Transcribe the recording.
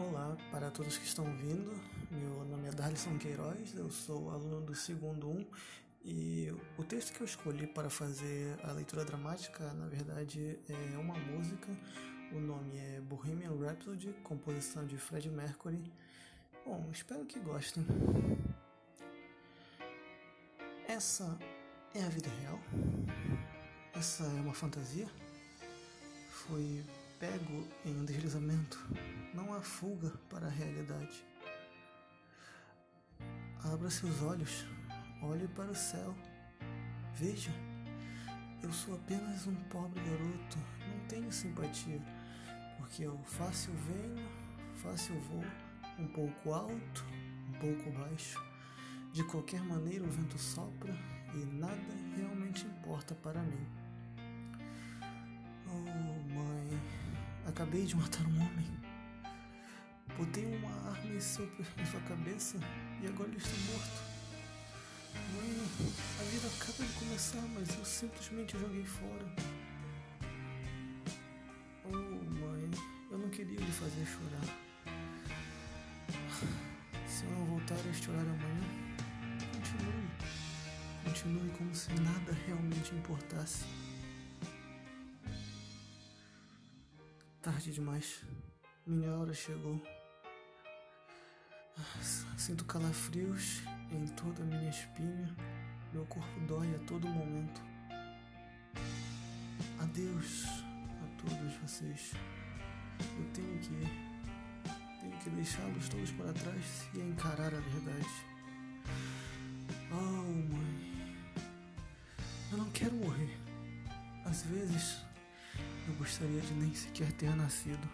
Olá para todos que estão vindo. Meu nome é Darlison Queiroz, eu sou aluno do segundo 1 e o texto que eu escolhi para fazer a leitura dramática, na verdade, é uma música. O nome é Bohemian Rhapsody, composição de Fred Mercury. Bom, espero que gostem. Essa é a vida real? Essa é uma fantasia? Foi pego em um deslizamento, não há fuga para a realidade. Abra seus olhos, olhe para o céu. Veja, eu sou apenas um pobre garoto, não tenho simpatia, porque eu fácil venho, fácil vou, um pouco alto, um pouco baixo. De qualquer maneira o vento sopra e nada realmente importa para mim. Oh, mãe, Acabei de matar um homem. Botei uma arma em, seu, em sua cabeça e agora está morto. Mãe, a vida acaba de começar, mas eu simplesmente joguei fora. Oh, mãe, eu não queria lhe fazer chorar. Se eu não voltar a chorar amanhã, continue. Continue como se nada realmente importasse. Tarde demais. Minha hora chegou. Sinto calafrios em toda a minha espinha. Meu corpo dói a todo momento. Adeus a todos vocês. Eu tenho que ir. Tenho que deixá-los todos para trás e encarar a verdade. Oh, mãe. Eu não quero morrer. Às vezes eu gostaria de nem sequer ter nascido.